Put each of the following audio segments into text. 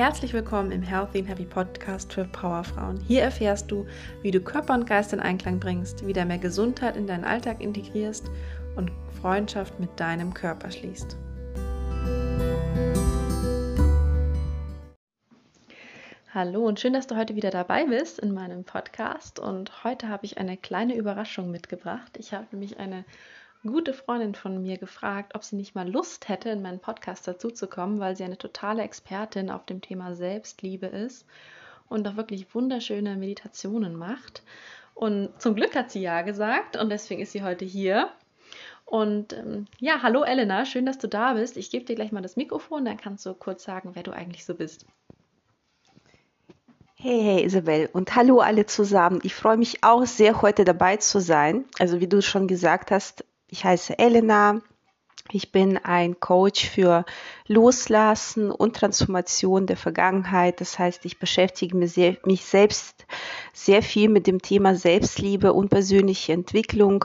Herzlich willkommen im Healthy and Happy Podcast für Powerfrauen. Hier erfährst du, wie du Körper und Geist in Einklang bringst, wieder mehr Gesundheit in deinen Alltag integrierst und Freundschaft mit deinem Körper schließt. Hallo und schön, dass du heute wieder dabei bist in meinem Podcast. Und heute habe ich eine kleine Überraschung mitgebracht. Ich habe nämlich eine gute Freundin von mir gefragt, ob sie nicht mal Lust hätte, in meinen Podcast dazuzukommen, weil sie eine totale Expertin auf dem Thema Selbstliebe ist und auch wirklich wunderschöne Meditationen macht. Und zum Glück hat sie ja gesagt und deswegen ist sie heute hier. Und ähm, ja, hallo Elena, schön, dass du da bist. Ich gebe dir gleich mal das Mikrofon, dann kannst du kurz sagen, wer du eigentlich so bist. Hey, hey Isabel und hallo alle zusammen. Ich freue mich auch sehr, heute dabei zu sein. Also wie du schon gesagt hast, ich heiße Elena. Ich bin ein Coach für Loslassen und Transformation der Vergangenheit. Das heißt, ich beschäftige mich, sehr, mich selbst sehr viel mit dem Thema Selbstliebe und persönliche Entwicklung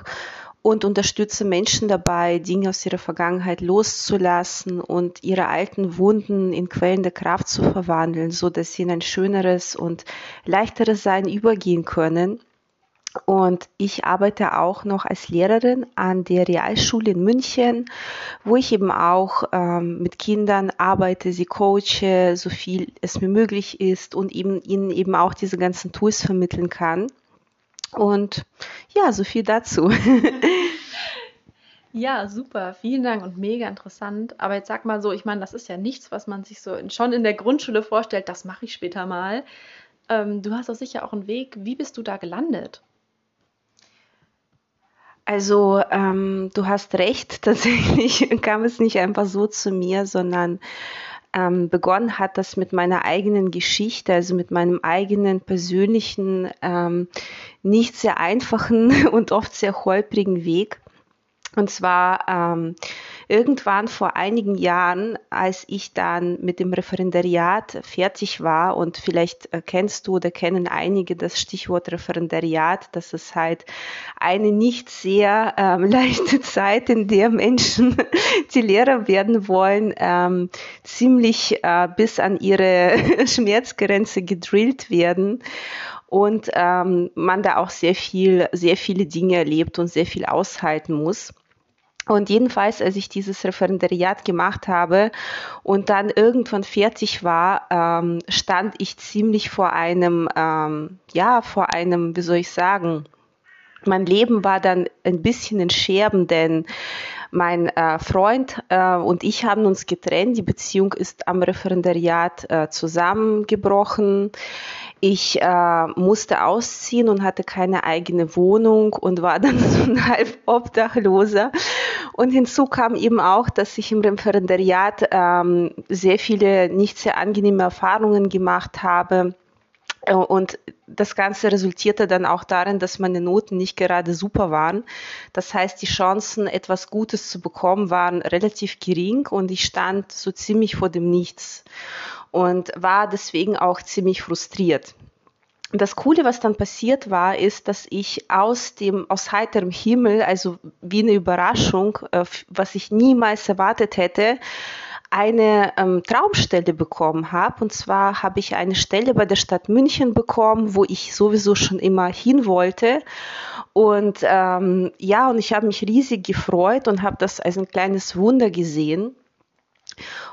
und unterstütze Menschen dabei, Dinge aus ihrer Vergangenheit loszulassen und ihre alten Wunden in Quellen der Kraft zu verwandeln, so dass sie in ein schöneres und leichteres Sein übergehen können und ich arbeite auch noch als Lehrerin an der Realschule in München, wo ich eben auch ähm, mit Kindern arbeite, sie coache, so viel es mir möglich ist und eben, ihnen eben auch diese ganzen Tools vermitteln kann. Und ja, so viel dazu. Ja, super, vielen Dank und mega interessant. Aber jetzt sag mal so, ich meine, das ist ja nichts, was man sich so in, schon in der Grundschule vorstellt, das mache ich später mal. Ähm, du hast doch sicher auch einen Weg. Wie bist du da gelandet? Also ähm, du hast recht, tatsächlich kam es nicht einfach so zu mir, sondern ähm, begonnen hat das mit meiner eigenen Geschichte, also mit meinem eigenen persönlichen, ähm, nicht sehr einfachen und oft sehr holprigen Weg. Und zwar ähm, irgendwann vor einigen Jahren, als ich dann mit dem Referendariat fertig war und vielleicht äh, kennst du oder kennen einige das Stichwort Referendariat, das ist halt eine nicht sehr ähm, leichte Zeit, in der Menschen, die Lehrer werden wollen, ähm, ziemlich äh, bis an ihre Schmerzgrenze gedrillt werden und ähm, man da auch sehr viel, sehr viele Dinge erlebt und sehr viel aushalten muss. Und jedenfalls, als ich dieses Referendariat gemacht habe und dann irgendwann fertig war, ähm, stand ich ziemlich vor einem, ähm, ja, vor einem, wie soll ich sagen, mein Leben war dann ein bisschen in Scherben, denn mein äh, Freund äh, und ich haben uns getrennt. Die Beziehung ist am Referendariat äh, zusammengebrochen. Ich äh, musste ausziehen und hatte keine eigene Wohnung und war dann so ein halb Obdachloser. Und hinzu kam eben auch, dass ich im Referendariat ähm, sehr viele nicht sehr angenehme Erfahrungen gemacht habe. Äh, und das Ganze resultierte dann auch darin, dass meine Noten nicht gerade super waren. Das heißt, die Chancen, etwas Gutes zu bekommen, waren relativ gering und ich stand so ziemlich vor dem Nichts und war deswegen auch ziemlich frustriert das Coole, was dann passiert war, ist, dass ich aus dem, aus heiterem Himmel, also wie eine Überraschung, äh, was ich niemals erwartet hätte, eine ähm, Traumstelle bekommen habe. Und zwar habe ich eine Stelle bei der Stadt München bekommen, wo ich sowieso schon immer hin wollte. Und ähm, ja, und ich habe mich riesig gefreut und habe das als ein kleines Wunder gesehen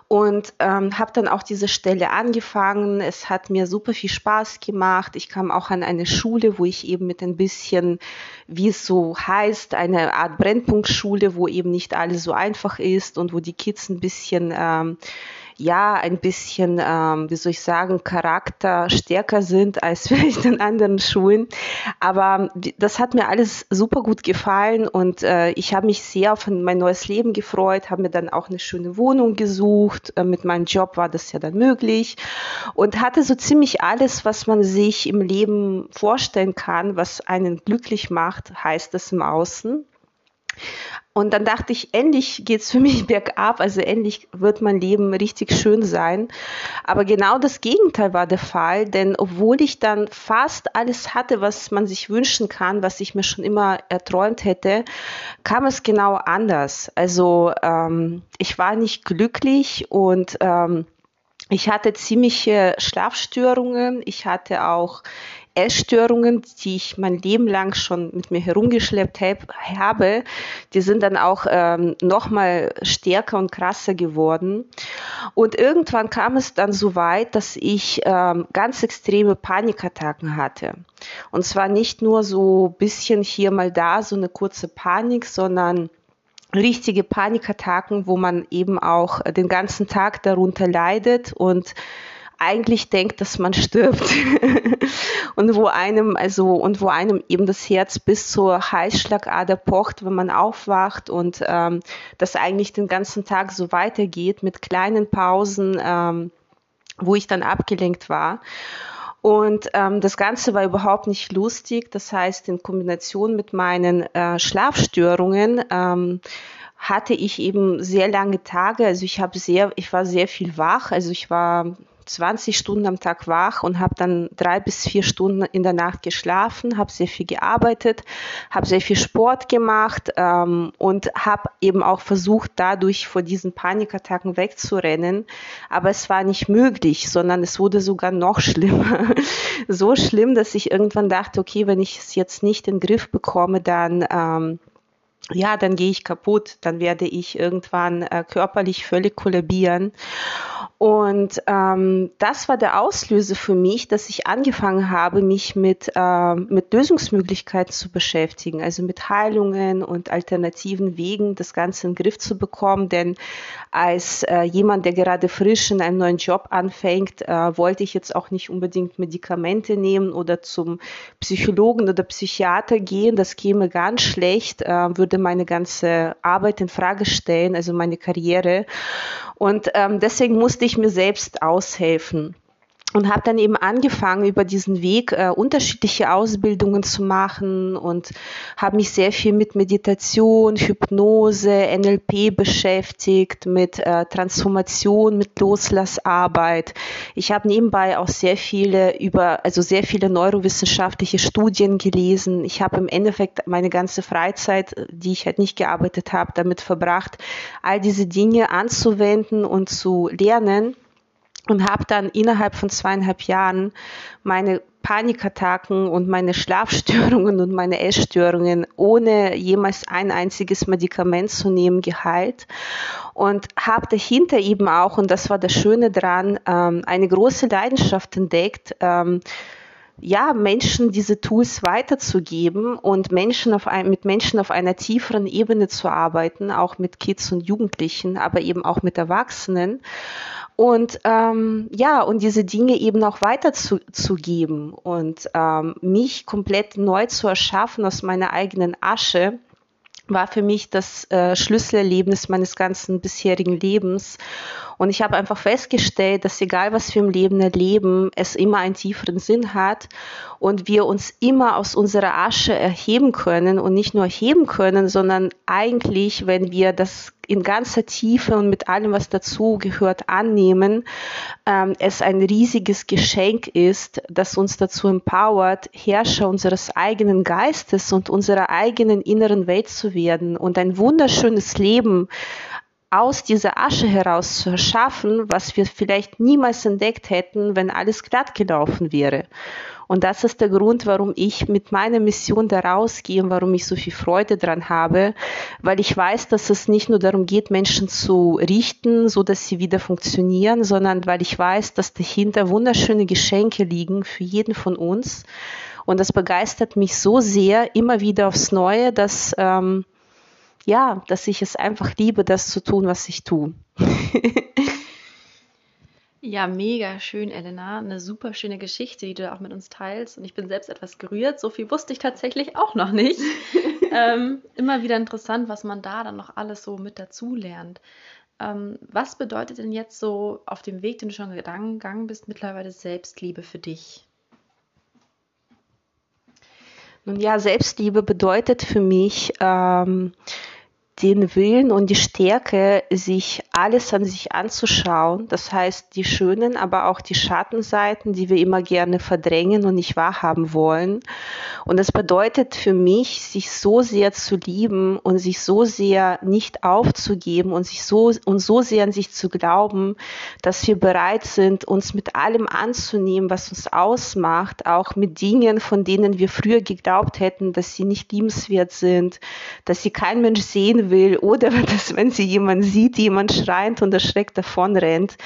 und ähm, habe dann auch diese Stelle angefangen. Es hat mir super viel Spaß gemacht. Ich kam auch an eine Schule, wo ich eben mit ein bisschen, wie es so heißt, eine Art Brennpunktschule, wo eben nicht alles so einfach ist und wo die Kids ein bisschen ähm, ja ein bisschen, ähm, wie soll ich sagen, Charakter stärker sind als vielleicht in anderen Schulen. Aber das hat mir alles super gut gefallen und äh, ich habe mich sehr auf mein neues Leben gefreut, habe mir dann auch eine schöne Wohnung gesucht. Äh, mit meinem Job war das ja dann möglich und hatte so ziemlich alles, was man sich im Leben vorstellen kann, was einen glücklich macht, heißt es im Außen. Und dann dachte ich, endlich geht's für mich bergab, also endlich wird mein Leben richtig schön sein. Aber genau das Gegenteil war der Fall, denn obwohl ich dann fast alles hatte, was man sich wünschen kann, was ich mir schon immer erträumt hätte, kam es genau anders. Also ähm, ich war nicht glücklich und ähm, ich hatte ziemliche Schlafstörungen. Ich hatte auch Essstörungen, die ich mein Leben lang schon mit mir herumgeschleppt habe, die sind dann auch ähm, noch mal stärker und krasser geworden. Und irgendwann kam es dann so weit, dass ich ähm, ganz extreme Panikattacken hatte. Und zwar nicht nur so bisschen hier mal da, so eine kurze Panik, sondern richtige Panikattacken, wo man eben auch den ganzen Tag darunter leidet und eigentlich denkt, dass man stirbt und wo einem also und wo einem eben das Herz bis zur Heißschlagader pocht, wenn man aufwacht und ähm, das eigentlich den ganzen Tag so weitergeht mit kleinen Pausen, ähm, wo ich dann abgelenkt war. Und ähm, das Ganze war überhaupt nicht lustig. Das heißt, in Kombination mit meinen äh, Schlafstörungen ähm, hatte ich eben sehr lange Tage. Also ich habe sehr, ich war sehr viel wach. Also ich war 20 Stunden am Tag wach und habe dann drei bis vier Stunden in der Nacht geschlafen, habe sehr viel gearbeitet, habe sehr viel Sport gemacht ähm, und habe eben auch versucht, dadurch vor diesen Panikattacken wegzurennen. Aber es war nicht möglich, sondern es wurde sogar noch schlimmer. so schlimm, dass ich irgendwann dachte, okay, wenn ich es jetzt nicht in den Griff bekomme, dann ähm, ja, dann gehe ich kaputt, dann werde ich irgendwann äh, körperlich völlig kollabieren. Und ähm, das war der Auslöser für mich, dass ich angefangen habe, mich mit, äh, mit Lösungsmöglichkeiten zu beschäftigen, also mit Heilungen und alternativen Wegen, das Ganze in den Griff zu bekommen. Denn als äh, jemand, der gerade frisch in einem neuen Job anfängt, äh, wollte ich jetzt auch nicht unbedingt Medikamente nehmen oder zum Psychologen oder Psychiater gehen. Das käme ganz schlecht, äh, würde meine ganze Arbeit in Frage stellen, also meine Karriere. Und ähm, deswegen musste ich mir selbst aushelfen und habe dann eben angefangen, über diesen Weg äh, unterschiedliche Ausbildungen zu machen und habe mich sehr viel mit Meditation, Hypnose, NLP beschäftigt, mit äh, Transformation, mit Loslassarbeit. Ich habe nebenbei auch sehr viele über, also sehr viele neurowissenschaftliche Studien gelesen. Ich habe im Endeffekt meine ganze Freizeit, die ich halt nicht gearbeitet habe, damit verbracht, all diese Dinge anzuwenden und zu lernen und habe dann innerhalb von zweieinhalb Jahren meine Panikattacken und meine Schlafstörungen und meine Essstörungen ohne jemals ein einziges Medikament zu nehmen geheilt und habe dahinter eben auch, und das war das Schöne dran, ähm, eine große Leidenschaft entdeckt, ähm, ja, Menschen diese Tools weiterzugeben und Menschen auf ein, mit Menschen auf einer tieferen Ebene zu arbeiten, auch mit Kids und Jugendlichen, aber eben auch mit Erwachsenen. Und ähm, ja, und diese Dinge eben auch weiterzugeben und ähm, mich komplett neu zu erschaffen aus meiner eigenen Asche war für mich das äh, Schlüsselerlebnis meines ganzen bisherigen Lebens. Und ich habe einfach festgestellt, dass egal was wir im Leben erleben, es immer einen tieferen Sinn hat und wir uns immer aus unserer Asche erheben können und nicht nur erheben können, sondern eigentlich, wenn wir das in ganzer Tiefe und mit allem, was dazu gehört, annehmen, ähm, es ein riesiges Geschenk ist, das uns dazu empowert, Herrscher unseres eigenen Geistes und unserer eigenen inneren Welt zu werden und ein wunderschönes Leben aus dieser Asche heraus zu erschaffen, was wir vielleicht niemals entdeckt hätten, wenn alles glatt gelaufen wäre. Und das ist der Grund, warum ich mit meiner Mission da rausgehe und warum ich so viel Freude dran habe, weil ich weiß, dass es nicht nur darum geht, Menschen zu richten, so dass sie wieder funktionieren, sondern weil ich weiß, dass dahinter wunderschöne Geschenke liegen für jeden von uns. Und das begeistert mich so sehr immer wieder aufs Neue, dass ähm, ja, dass ich es einfach liebe, das zu tun, was ich tue. ja, mega schön, Elena. Eine super schöne Geschichte, die du auch mit uns teilst. Und ich bin selbst etwas gerührt. So viel wusste ich tatsächlich auch noch nicht. ähm, immer wieder interessant, was man da dann noch alles so mit dazu lernt. Ähm, was bedeutet denn jetzt so auf dem Weg, den du schon gegangen bist, mittlerweile Selbstliebe für dich? Nun ja, Selbstliebe bedeutet für mich, ähm, den Willen und die Stärke, sich alles an sich anzuschauen. Das heißt, die schönen, aber auch die Schattenseiten, die wir immer gerne verdrängen und nicht wahrhaben wollen. Und das bedeutet für mich, sich so sehr zu lieben und sich so sehr nicht aufzugeben und sich so und so sehr an sich zu glauben, dass wir bereit sind, uns mit allem anzunehmen, was uns ausmacht, auch mit Dingen, von denen wir früher geglaubt hätten, dass sie nicht liebenswert sind, dass sie kein Mensch sehen will oder dass, wenn sie jemanden sieht, jemand schreiend und erschreckt davon rennt.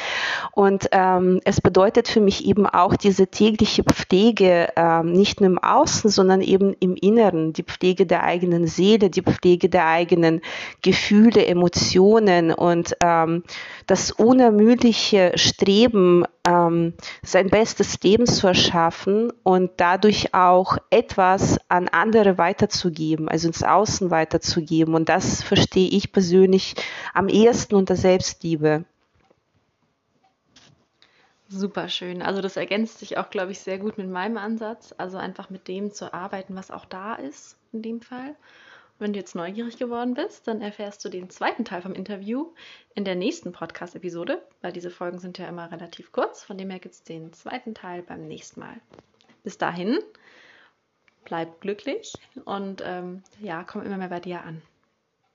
Und ähm, es bedeutet für mich eben auch diese tägliche Pflege, ähm, nicht nur im Außen, sondern eben im Inneren, die Pflege der eigenen Seele, die Pflege der eigenen Gefühle, Emotionen und ähm, das unermüdliche Streben, ähm, sein bestes Leben zu erschaffen und dadurch auch etwas an andere weiterzugeben, also ins Außen weiterzugeben. Und das verstehe ich persönlich am ehesten unter Selbstliebe. Super schön. Also das ergänzt sich auch, glaube ich, sehr gut mit meinem Ansatz. Also einfach mit dem zu arbeiten, was auch da ist in dem Fall. Wenn du jetzt neugierig geworden bist, dann erfährst du den zweiten Teil vom Interview in der nächsten Podcast-Episode, weil diese Folgen sind ja immer relativ kurz. Von dem her gibt es den zweiten Teil beim nächsten Mal. Bis dahin, bleib glücklich und ähm, ja, komm immer mehr bei dir an.